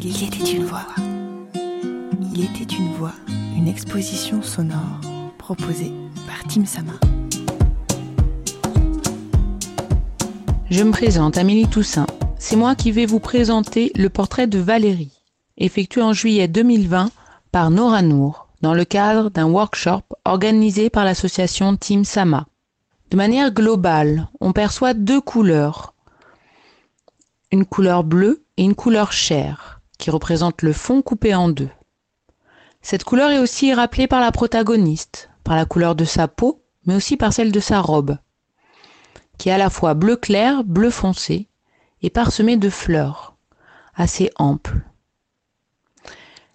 Il était une voix. Il était une voix, une exposition sonore proposée par Tim Sama. Je me présente, Amélie Toussaint. C'est moi qui vais vous présenter le portrait de Valérie, effectué en juillet 2020 par Nora Nour, dans le cadre d'un workshop organisé par l'association Team Sama. De manière globale, on perçoit deux couleurs. Une couleur bleue et une couleur chair, qui représente le fond coupé en deux. Cette couleur est aussi rappelée par la protagoniste, par la couleur de sa peau, mais aussi par celle de sa robe qui est à la fois bleu clair, bleu foncé, et parsemé de fleurs, assez amples.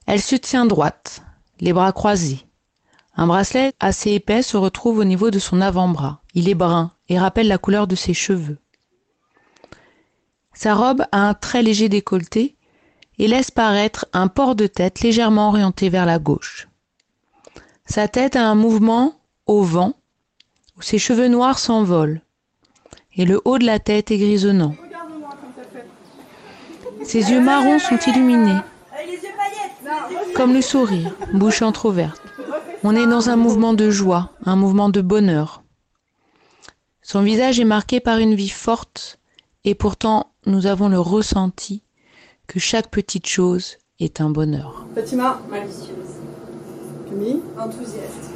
Elle se tient droite, les bras croisés. Un bracelet assez épais se retrouve au niveau de son avant-bras. Il est brun et rappelle la couleur de ses cheveux. Sa robe a un très léger décolleté et laisse paraître un port de tête légèrement orienté vers la gauche. Sa tête a un mouvement au vent où ses cheveux noirs s'envolent et le haut de la tête est grisonnant. Ses yeux marrons sont illuminés, comme le sourire, bouche entr'ouverte. On est dans un mouvement de joie, un mouvement de bonheur. Son visage est marqué par une vie forte, et pourtant nous avons le ressenti que chaque petite chose est un bonheur. Fatima, malicieuse. Camille, enthousiaste.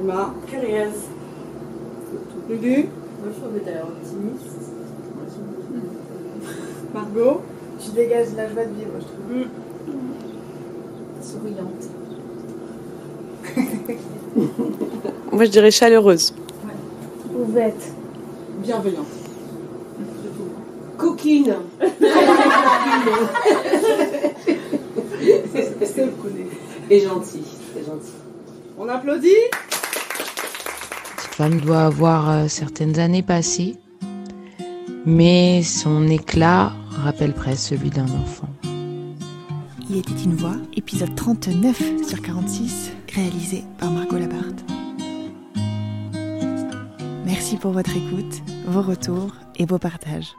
Emma, curieuse. Lulu, Moi, je trouve que t'as l'air optimiste. Margot, Tu dégages la joie de vivre, je trouve. Souriante. Moi, je dirais chaleureuse. Ouvette. bienveillante. Coquine. Et gentil, c'est gentil. On applaudit Cette femme doit avoir euh, certaines années passées, mais son éclat rappelle presque celui d'un enfant. Il était une voix, épisode 39 sur 46, réalisé par Margot Labarthe. Merci pour votre écoute, vos retours et vos partages.